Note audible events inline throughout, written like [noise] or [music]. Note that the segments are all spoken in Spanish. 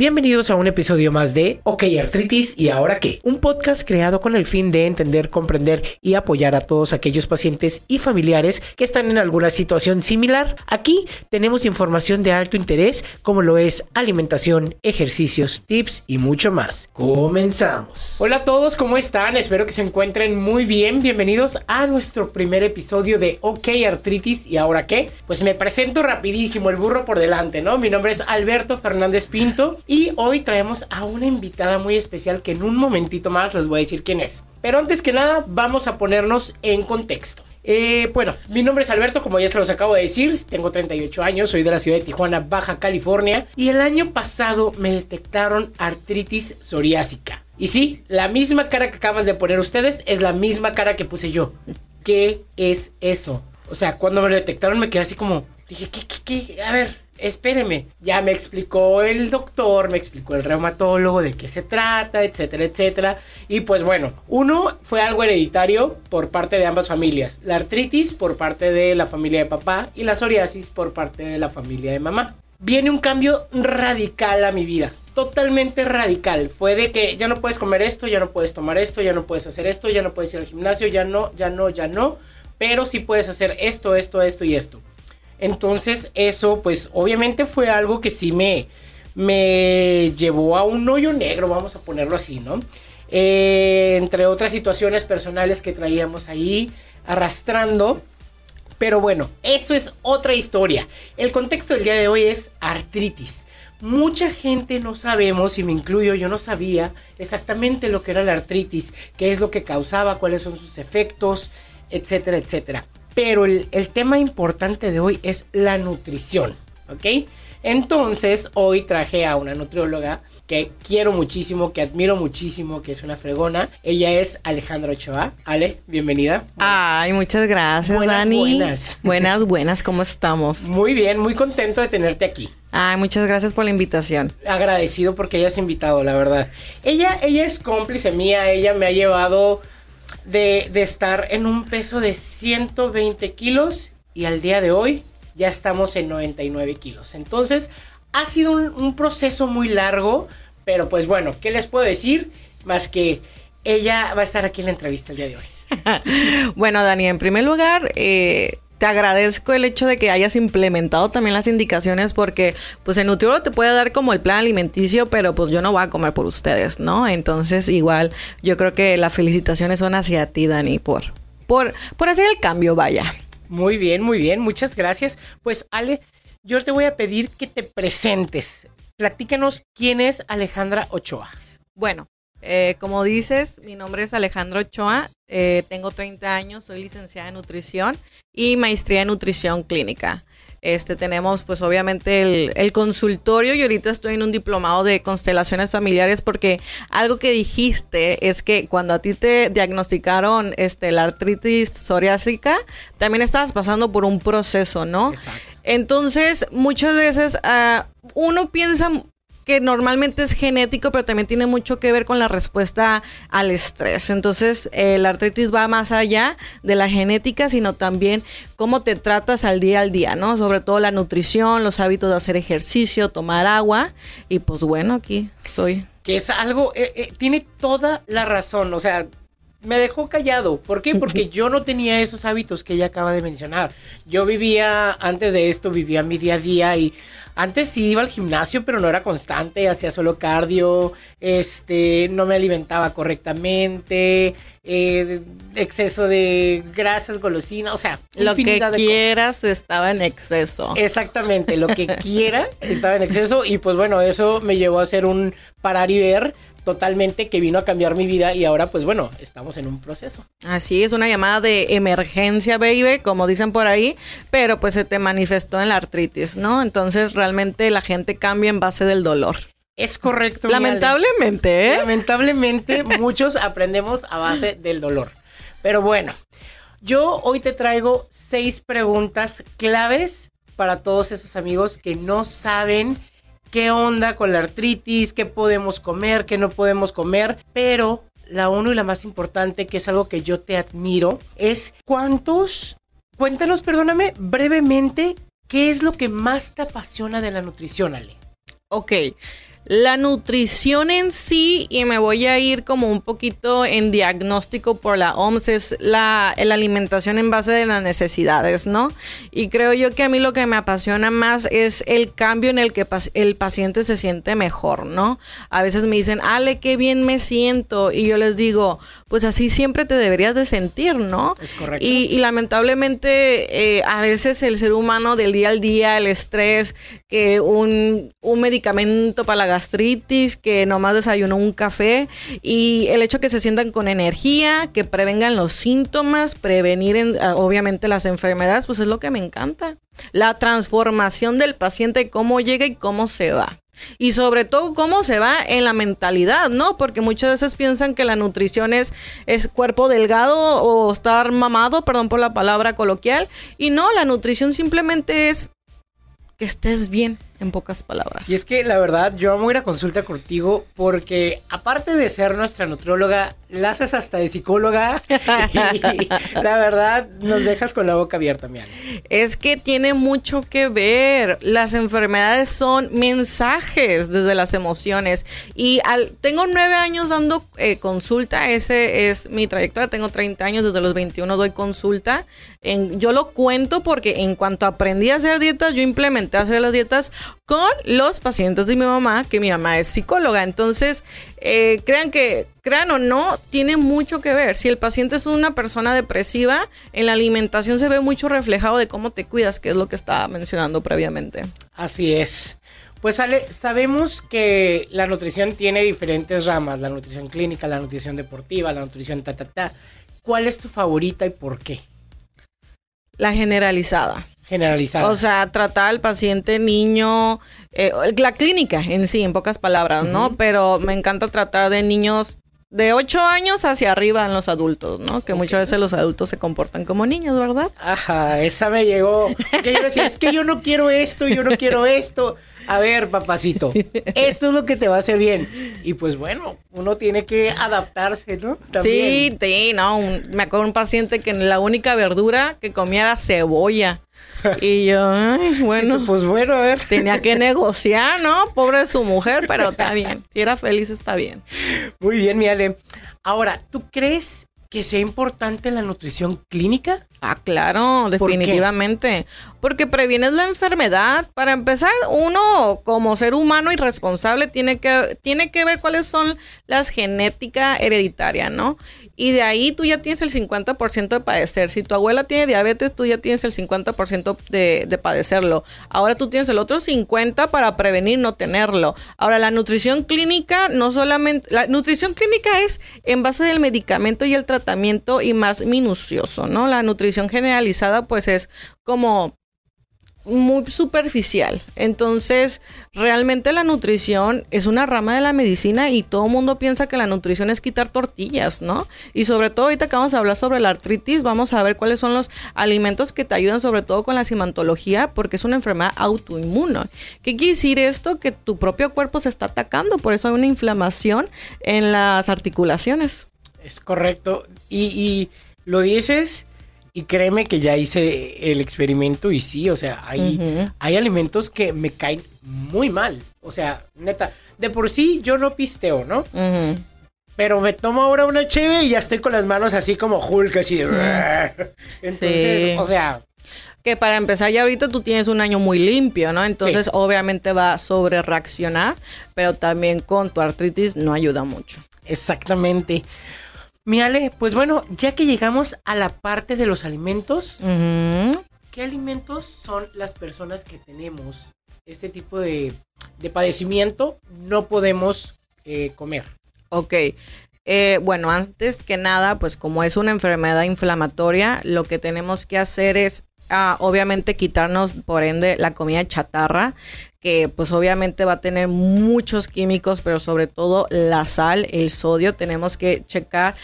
Bienvenidos a un episodio más de OK Artritis y ahora qué, un podcast creado con el fin de entender, comprender y apoyar a todos aquellos pacientes y familiares que están en alguna situación similar. Aquí tenemos información de alto interés como lo es alimentación, ejercicios, tips y mucho más. Comenzamos. Hola a todos, ¿cómo están? Espero que se encuentren muy bien. Bienvenidos a nuestro primer episodio de OK Artritis y ahora qué. Pues me presento rapidísimo, el burro por delante, ¿no? Mi nombre es Alberto Fernández Pinto y hoy traemos a una invitada muy especial que en un momentito más les voy a decir quién es. Pero antes que nada, vamos a ponernos en contexto. Eh, bueno, mi nombre es Alberto, como ya se los acabo de decir, tengo 38 años, soy de la ciudad de Tijuana, Baja California, y el año pasado me detectaron artritis psoriásica. Y sí, la misma cara que acaban de poner ustedes es la misma cara que puse yo. ¿Qué es eso? O sea, cuando me lo detectaron me quedé así como, dije, ¿qué, qué, qué? A ver, espéreme. Ya me explicó el doctor, me explicó el reumatólogo de qué se trata, etcétera, etcétera. Y pues bueno, uno fue algo hereditario por parte de ambas familias. La artritis por parte de la familia de papá y la psoriasis por parte de la familia de mamá. Viene un cambio radical a mi vida. Totalmente radical. Fue de que ya no puedes comer esto, ya no puedes tomar esto, ya no puedes hacer esto, ya no puedes ir al gimnasio, ya no, ya no, ya no. Pero sí puedes hacer esto, esto, esto y esto. Entonces eso pues obviamente fue algo que sí me, me llevó a un hoyo negro, vamos a ponerlo así, ¿no? Eh, entre otras situaciones personales que traíamos ahí arrastrando. Pero bueno, eso es otra historia. El contexto del día de hoy es artritis. Mucha gente no sabemos, y me incluyo, yo no sabía exactamente lo que era la artritis, qué es lo que causaba, cuáles son sus efectos, etcétera, etcétera. Pero el, el, tema importante de hoy es la nutrición, ¿ok? Entonces, hoy traje a una nutrióloga que quiero muchísimo, que admiro muchísimo, que es una fregona. Ella es Alejandra Ochoa. Ale, bienvenida. Ay, muchas gracias, buenas, Dani. Buenas. [laughs] Buenas, buenas, ¿cómo estamos? Muy bien, muy contento de tenerte aquí. Ay, muchas gracias por la invitación. Agradecido porque hayas invitado, la verdad. Ella, ella es cómplice mía, ella me ha llevado de, estar en un peso de 120 kilos y al día de hoy ya estamos en 99 kilos. Entonces ha sido un, un, proceso muy largo, pero pues bueno, ¿qué les puedo decir? Más que ella va a estar aquí en la entrevista el día de hoy. [laughs] bueno, Dani, en primer lugar, eh, te agradezco el hecho de que hayas implementado también las indicaciones porque pues el nutriólogo te puede dar como el plan alimenticio, pero pues yo no voy a comer por ustedes, ¿no? Entonces igual yo creo que las felicitaciones son hacia ti, Dani, por, por, por hacer el cambio, vaya. Muy bien, muy bien, muchas gracias. Pues Ale, yo te voy a pedir que te presentes. Platícanos quién es Alejandra Ochoa. Bueno, eh, como dices, mi nombre es Alejandro Ochoa, eh, tengo 30 años, soy licenciada en nutrición y maestría en nutrición clínica. Este, tenemos pues obviamente el, el, consultorio y ahorita estoy en un diplomado de constelaciones familiares porque algo que dijiste es que cuando a ti te diagnosticaron este, la artritis psoriásica, también estabas pasando por un proceso, ¿no? Exacto. Entonces, muchas veces uh, uno piensa que normalmente es genético, pero también tiene mucho que ver con la respuesta al estrés. Entonces, eh, la artritis va más allá de la genética, sino también cómo te tratas al día al día, ¿no? Sobre todo la nutrición, los hábitos de hacer ejercicio, tomar agua. Y pues bueno, aquí soy. Que es algo, eh, eh, tiene toda la razón, o sea, me dejó callado. ¿Por qué? Porque [laughs] yo no tenía esos hábitos que ella acaba de mencionar. Yo vivía, antes de esto, vivía mi día a día y antes sí iba al gimnasio, pero no era constante, hacía solo cardio, este, no me alimentaba correctamente, eh, exceso de grasas, golosina, o sea, lo que quieras estaba en exceso. Exactamente, lo que [laughs] quiera estaba en exceso y pues bueno, eso me llevó a hacer un parar y ver totalmente que vino a cambiar mi vida y ahora pues bueno, estamos en un proceso. Así es, una llamada de emergencia, baby, como dicen por ahí, pero pues se te manifestó en la artritis, ¿no? Entonces realmente la gente cambia en base del dolor. Es correcto. Lamentablemente, ¿eh? Lamentablemente [laughs] muchos aprendemos a base del dolor. Pero bueno, yo hoy te traigo seis preguntas claves para todos esos amigos que no saben qué onda con la artritis, qué podemos comer, qué no podemos comer, pero la uno y la más importante, que es algo que yo te admiro, es cuántos, cuéntanos, perdóname, brevemente, ¿qué es lo que más te apasiona de la nutrición, Ale? Ok, La nutrición en sí, y me voy a ir como un poquito en diagnóstico por la OMS, es la, la alimentación en base de las necesidades, ¿no? Y creo yo que a mí lo que me apasiona más es el cambio en el que el paciente se siente mejor, ¿no? A veces me dicen, Ale, qué bien me siento. Y yo les digo, pues así siempre te deberías de sentir, ¿no? Es correcto. Y, lamentablemente eh, a veces el ser humano del día al día, el estrés, que un, un medicamento para la gastritis, que nomás desayunó un café y el hecho que se sientan con energía, que prevengan los síntomas, prevenir ah, obviamente las enfermedades, pues es lo que me encanta. La transformación del paciente, cómo llega y cómo se va. Y sobre todo cómo se va en la mentalidad, ¿no? Porque muchas veces piensan que la nutrición es, es cuerpo delgado o estar mamado, perdón por la palabra coloquial. Y no, la nutrición simplemente es que estés bien en pocas palabras. Y es que la verdad, yo amo ir a consulta contigo porque aparte de ser nuestra nutrióloga, la haces hasta de psicóloga [laughs] y la verdad nos dejas con la boca abierta, mi Es que tiene mucho que ver. Las enfermedades son mensajes desde las emociones. Y al, tengo nueve años dando eh, consulta, ese es mi trayectoria, tengo 30 años, desde los 21 doy consulta. En, yo lo cuento porque en cuanto aprendí a hacer dietas, yo implementé hacer las dietas con los pacientes de mi mamá, que mi mamá es psicóloga. Entonces, eh, crean que, crean o no, tiene mucho que ver. Si el paciente es una persona depresiva, en la alimentación se ve mucho reflejado de cómo te cuidas, que es lo que estaba mencionando previamente. Así es. Pues Ale, sabemos que la nutrición tiene diferentes ramas, la nutrición clínica, la nutrición deportiva, la nutrición ta ta ta. ¿Cuál es tu favorita y por qué? La generalizada generalizada. O sea, tratar al paciente niño, eh, la clínica en sí, en pocas palabras, ¿no? Pero me encanta tratar de niños de 8 años hacia arriba en los adultos, ¿no? Que muchas veces los adultos se comportan como niños, ¿verdad? Ajá, esa me llegó. Que yo decía, es que yo no quiero esto, yo no quiero esto. A ver, papacito, esto es lo que te va a hacer bien. Y pues bueno, uno tiene que adaptarse, ¿no? Sí, sí, no. me acuerdo un paciente que la única verdura que comía era cebolla. [laughs] Y yo, ay, bueno. Pues bueno, a ver. [laughs] Tenía que negociar, ¿no? Pobre de su mujer, pero está bien. Si era feliz, está bien. Muy bien, mi Ale. Ahora, ¿tú crees que sea importante la nutrición clínica? Ah, claro, definitivamente. Porque previenes la enfermedad. Para empezar, uno como ser humano y responsable tiene que, tiene que ver cuáles son las genéticas hereditarias, ¿no? Y de ahí tú ya tienes el 50% de padecer. Si tu abuela tiene diabetes, tú ya tienes el 50% de, de padecerlo. Ahora tú tienes el otro 50% para prevenir no tenerlo. Ahora, la nutrición clínica, no solamente... La nutrición clínica es en base del medicamento y el tratamiento y más minucioso, ¿no? La nutrición generalizada pues es como muy superficial. Entonces, realmente la nutrición es una rama de la medicina y todo el mundo piensa que la nutrición es quitar tortillas, ¿no? Y sobre todo ahorita que vamos a hablar sobre la artritis, vamos a ver cuáles son los alimentos que te ayudan sobre todo con la cimentología porque es una enfermedad autoinmune. ¿Qué quiere decir esto? Que tu propio cuerpo se está atacando, por eso hay una inflamación en las articulaciones. Es correcto. Y, y lo dices y créeme que ya hice el experimento y sí, o sea, hay, hay alimentos que me caen muy mal. O sea, neta, de por sí yo no pisteo, ¿no? Pero me tomo ahora una cheve y ya estoy con las manos así como Hulk, así de... [laughs] Entonces, o sea... Que para empezar ya ahorita tú tienes un año muy limpio, ¿no? Entonces obviamente va a sobre reaccionar, pero también con tu artritis no ayuda mucho. Exactamente. Mi Ale, pues bueno, ya que llegamos a la parte de los alimentos, ¿qué alimentos son las personas que tenemos este tipo de, padecimiento no podemos eh, comer? Ok. Eh, bueno, antes que nada, pues como es una enfermedad inflamatoria, lo que tenemos que hacer es obviamente quitarnos por ende la comida chatarra, que pues obviamente va a tener muchos químicos, pero sobre todo la sal, el sodio, tenemos que checar.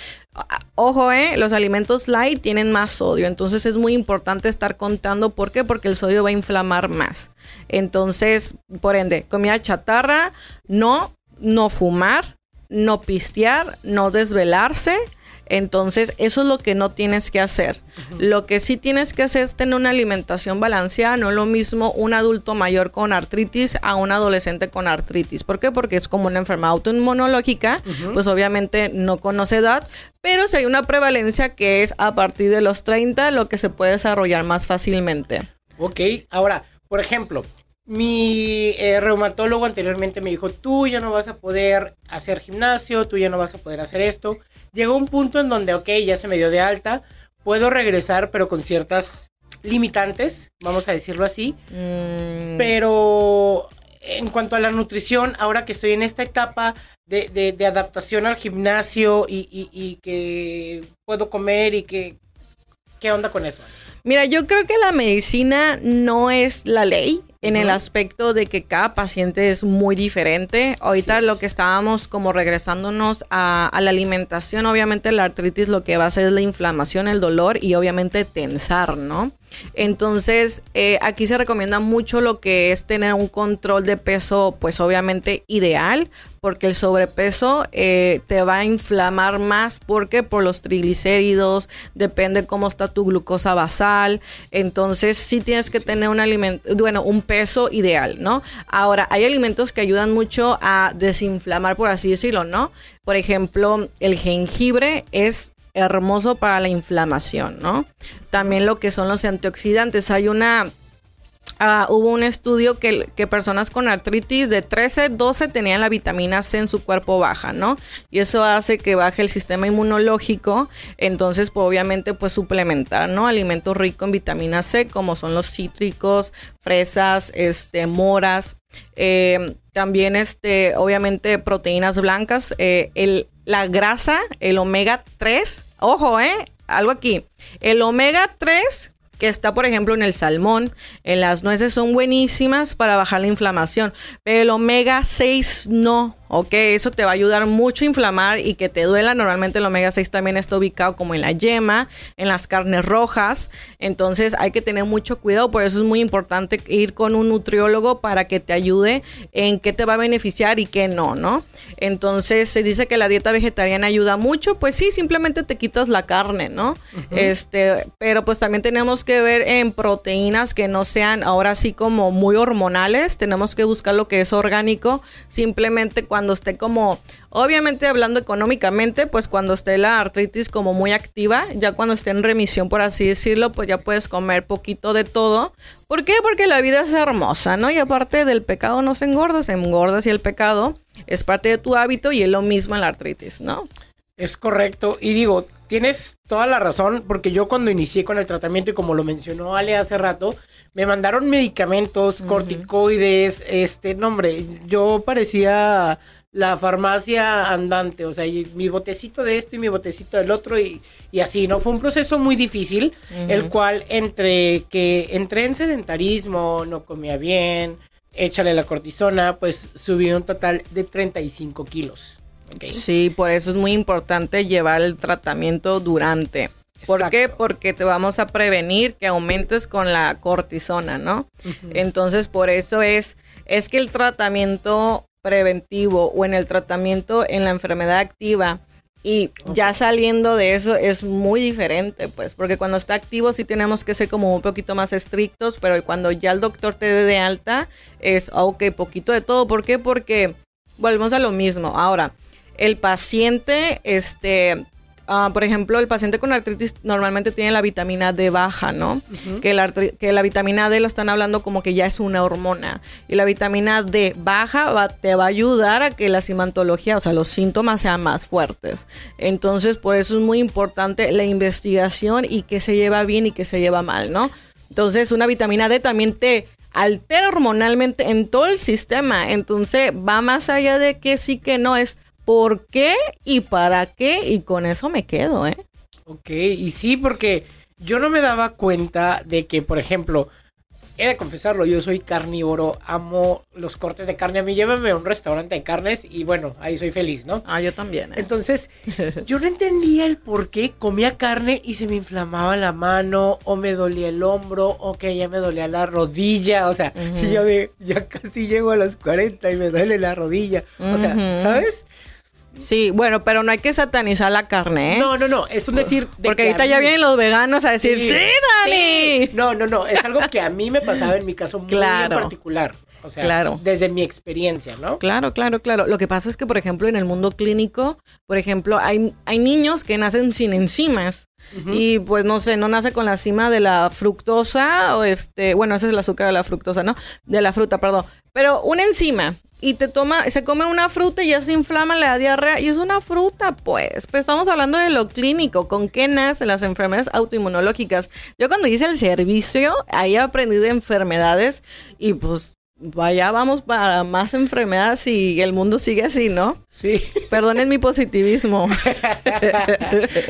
Ojo, eh, los alimentos light tienen más sodio, entonces es muy importante estar contando. ¿Por qué? Porque el sodio va a inflamar más. Entonces, por ende, comida chatarra, no, no fumar, no pistear, no desvelarse Entonces, eso es lo que no tienes que hacer. Lo que sí tienes que hacer es tener una alimentación balanceada, no es lo mismo un adulto mayor con artritis a un adolescente con artritis. ¿Por qué? Porque es como una enfermedad autoinmunológica, pues obviamente no conoce edad, pero si hay una prevalencia que es a partir de los 30 lo que se puede desarrollar más fácilmente. Ok, ahora, por ejemplo, mi eh, reumatólogo anteriormente me dijo, tú ya no vas a poder hacer gimnasio, tú ya no vas a poder hacer esto. Llegó un punto en donde, ok, ya se me dio de alta, puedo regresar, pero con ciertas limitantes, vamos a decirlo así. Mm. Pero en cuanto a la nutrición, ahora que estoy en esta etapa de, adaptación al gimnasio y, y que puedo comer y que... ¿Qué onda con eso? Mira, yo creo que la medicina no es la ley en el aspecto de que cada paciente es muy diferente. Ahorita lo que estábamos como regresándonos a, a, la alimentación, obviamente la artritis lo que va a hacer es la inflamación, el dolor y obviamente tensar, ¿no? Entonces, eh, aquí se recomienda mucho lo que es tener un control de peso, pues obviamente ideal, porque el sobrepeso eh, te va a inflamar más porque por los triglicéridos, depende cómo está tu glucosa basal. Entonces, sí tienes que tener un alimento, bueno, un peso ideal, ¿no? Ahora, hay alimentos que ayudan mucho a desinflamar, por así decirlo, ¿no? Por ejemplo, el jengibre es hermoso para la inflamación, ¿no? También lo que son los antioxidantes. Hay una Uh, hubo un estudio que, personas con artritis de 13, 12 tenían la vitamina C en su cuerpo baja, ¿no? Y eso hace que baje el sistema inmunológico. Entonces, pues obviamente, pues suplementar, ¿no? Alimentos ricos en vitamina C, como son los cítricos, fresas, este, moras. Eh, también, este, obviamente, proteínas blancas. Eh, el, la grasa, el omega 3 Ojo, ¿eh? Algo aquí. El omega 3 que está, por ejemplo, en el salmón, en las nueces son buenísimas para bajar la inflamación, pero el omega 6 no. Ok, eso te va a ayudar mucho a inflamar y que te duela. Normalmente el omega 6 también está ubicado como en la yema, en las carnes rojas. Entonces hay que tener mucho cuidado. Por eso es muy importante ir con un nutriólogo para que te ayude en qué te va a beneficiar y qué no, ¿no? Entonces se dice que la dieta vegetariana ayuda mucho. Pues sí, simplemente te quitas la carne, ¿no? Este, pero pues también tenemos que ver en proteínas que no sean ahora sí como muy hormonales. Tenemos que buscar lo que es orgánico. Simplemente cuando esté como, obviamente hablando económicamente, pues cuando esté la artritis como muy activa, ya cuando esté en remisión, por así decirlo, pues ya puedes comer poquito de todo. ¿Por qué? Porque la vida es hermosa, ¿no? Y aparte del pecado no se engorda, se engorda y el pecado es parte de tu hábito y es lo mismo en la artritis, ¿no? Es correcto. Y digo, tienes toda la razón, porque yo cuando inicié con el tratamiento y como lo mencionó Ale hace rato, me mandaron medicamentos, corticoides, este, no hombre, yo parecía la farmacia andante, o sea, mi botecito de esto y mi botecito del otro y, y así, ¿no? Fue un proceso muy difícil, el cual entre que entré en sedentarismo, no comía bien, échale la cortisona, pues subí un total de 35 kilos. Sí, por eso es muy importante llevar el tratamiento durante. ¿Por qué? Porque te vamos a prevenir que aumentes con la cortisona, ¿no? Entonces, por eso es, es que el tratamiento preventivo o en el tratamiento en la enfermedad activa y ya saliendo de eso es muy diferente, pues, porque cuando está activo sí tenemos que ser como un poquito más estrictos, pero cuando ya el doctor te dé de alta es, ok, poquito de todo. ¿Por qué? Porque volvemos a lo mismo. Ahora, el paciente, este, Ah, por ejemplo, el paciente con artritis normalmente tiene la vitamina D baja, ¿no? que, la, que la vitamina D lo están hablando como que ya es una hormona. Y la vitamina D baja te va a ayudar a que la simantología, o sea, los síntomas sean más fuertes. Entonces, por eso es muy importante la investigación y qué se lleva bien y qué se lleva mal, ¿no? Entonces, una vitamina D también te altera hormonalmente en todo el sistema. Entonces, va más allá de que sí que no es por qué y para qué y con eso me quedo, ¿eh? Ok, y sí, porque yo no me daba cuenta de que, por ejemplo, he de confesarlo, yo soy carnívoro, amo los cortes de carne. A mí llévame a un restaurante de carnes y bueno, ahí soy feliz, ¿no? Ah, yo también. ¿eh? Entonces, [laughs] yo no entendía el por qué comía carne y se me inflamaba la mano, o me dolía el hombro, o que ya me dolía la rodilla. O sea, [laughs] yo de, ya casi llego a los 40 y me duele la rodilla. O sea, ¿sabes? Sí, bueno, pero no hay que satanizar la carne, ¿eh? No, no, no, es un decir... De Porque ahorita ya vienen los veganos a decir, ¡Sí, Dani! No, no, no, es algo que a mí me pasaba en mi caso muy en particular. O sea, claro. desde mi experiencia, ¿no? Claro, claro, claro. Lo que pasa es que, por ejemplo, en el mundo clínico, por ejemplo, hay, hay niños que nacen sin enzimas. Y pues no sé, no nace con la cima de la fructosa o este, bueno, ese es el azúcar de la fructosa, ¿no? De la fruta, perdón. Pero una enzima y te toma, se come una fruta y ya se inflama, le da diarrea y es una fruta, pues. Pues estamos hablando de lo clínico, con qué nacen las enfermedades autoinmunológicas. Yo cuando hice el servicio, ahí aprendí de enfermedades y pues vaya, vamos para más enfermedades y el mundo sigue así, ¿no? Sí. Perdonen mi positivismo. [laughs]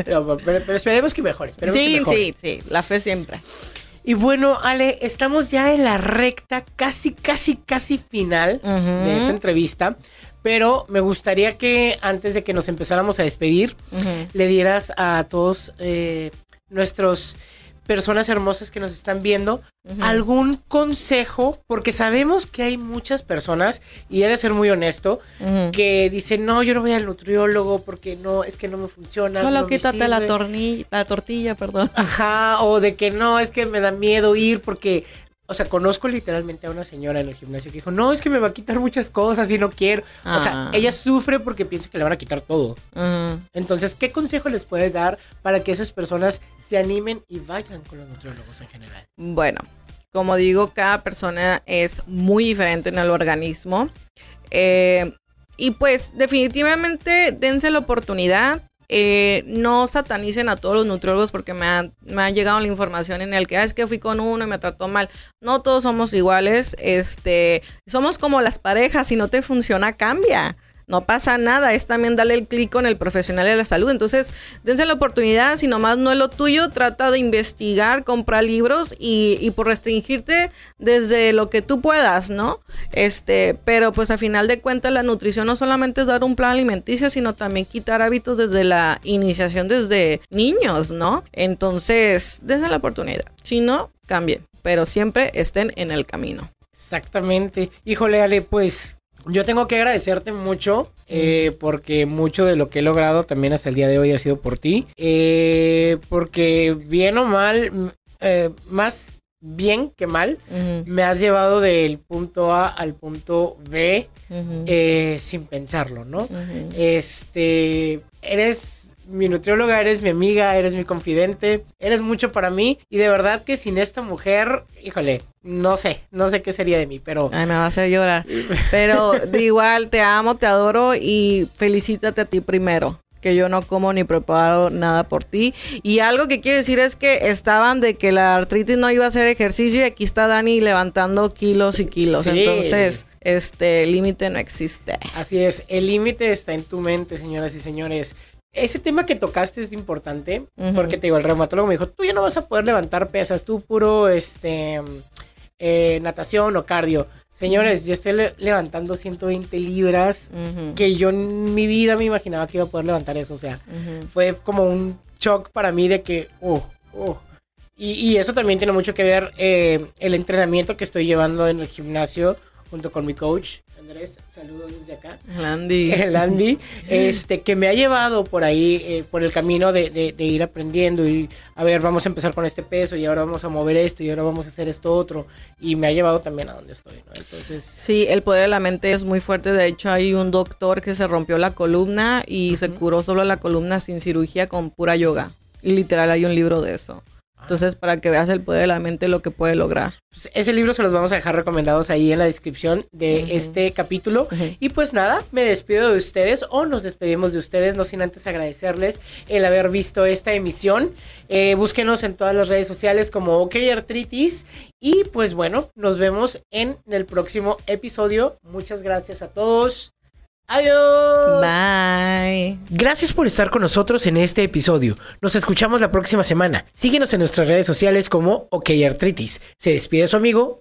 pero, esperemos que mejore. sí, sí, sí, la fe siempre. Y bueno, Ale, estamos ya en la recta casi, casi, casi final de esta entrevista. Pero me gustaría que antes de que nos empezáramos a despedir, le dieras a todos eh, nuestros personas hermosas que nos están viendo, algún consejo, porque sabemos que hay muchas personas, y he de ser muy honesto, que dicen, no, yo no voy al nutriólogo porque no, es que no me funciona. Solo quítate la, la tortilla, perdón. Ajá, o de que no, es que me da miedo ir porque o sea, conozco literalmente a una señora en el gimnasio que dijo, no, es que me va a quitar muchas cosas y no quiero. O sea, ah. ella sufre porque piensa que le van a quitar todo. Entonces, ¿qué consejo les puedes dar para que esas personas se animen y vayan con los nutriólogos en general? Bueno, como digo, cada persona es muy diferente en el organismo. Eh, y pues definitivamente dense la oportunidad. Eh, no satanicen a todos los nutriólogos porque me ha, me llegado la información en el que ah, es que fui con uno y me trató mal. No todos somos iguales, este, somos como las parejas, si no te funciona, cambia no pasa nada, es también darle el clic con el profesional de la salud. Entonces, dense la oportunidad, si nomás no es lo tuyo, trata de investigar, comprar libros y, y por restringirte desde lo que tú puedas, ¿no? Este, pero pues a final de cuentas la nutrición no solamente es dar un plan alimenticio, sino también quitar hábitos desde la iniciación desde niños, ¿no? Entonces, dense la oportunidad. Si no, cambien, pero siempre estén en el camino. Exactamente. Híjole, Ale, pues yo tengo que agradecerte mucho eh, porque mucho de lo que he logrado también hasta el día de hoy ha sido por ti. Eh, porque bien o mal, eh, más bien que mal, me has llevado del punto A al punto B sin pensarlo, ¿no? Este, eres mi nutrióloga, eres mi amiga, eres mi confidente, eres mucho para mí y de verdad que sin esta mujer, híjole, no sé, no sé qué sería de mí, pero... Ay, me va a hacer llorar. Pero de igual, te amo, te adoro y felicítate a ti primero que yo no como ni preparo nada por ti. Y algo que quiero decir es que estaban de que la artritis no iba a hacer ejercicio y aquí está Dani levantando kilos y kilos. Entonces, este límite no existe. Así es, el límite está en tu mente, señoras y señores ese tema que tocaste es importante, porque te digo, el reumatólogo me dijo, tú ya no vas a poder levantar pesas, tú puro, este, eh, natación o cardio. Señores, yo estoy levantando 120 libras, que yo en mi vida me imaginaba que iba a poder levantar eso, o sea, fue como un shock para mí de que, oh, oh. Y, eso también tiene mucho que ver eh, el entrenamiento que estoy llevando en el gimnasio junto con mi coach. Andrés, saludos desde acá. El Andy. [laughs] El Andy, [laughs] este, que me ha llevado por ahí, eh, por el camino de, ir aprendiendo y, a ver, vamos a empezar con este peso y ahora vamos a mover esto y ahora vamos a hacer esto otro. Y me ha llevado también a donde estoy, ¿no? Entonces... Sí, el poder de la mente es muy fuerte. De hecho, hay un doctor que se rompió la columna y se curó solo la columna sin cirugía con pura yoga. Y literal hay un libro de eso. Entonces, para que veas el poder de la mente, lo que puede lograr. Pues, ese libro se los vamos a dejar recomendados ahí en la descripción de este capítulo. Y pues nada, me despido de ustedes o nos despedimos de ustedes, no sin antes agradecerles el haber visto esta emisión. Eh, búsquenos en todas las redes sociales como OK Artritis. Y pues bueno, nos vemos en el próximo episodio. Muchas gracias a todos. Adiós. Bye. Gracias por estar con nosotros en este episodio. Nos escuchamos la próxima semana. Síguenos en nuestras redes sociales como OK Artritis. Se despide su amigo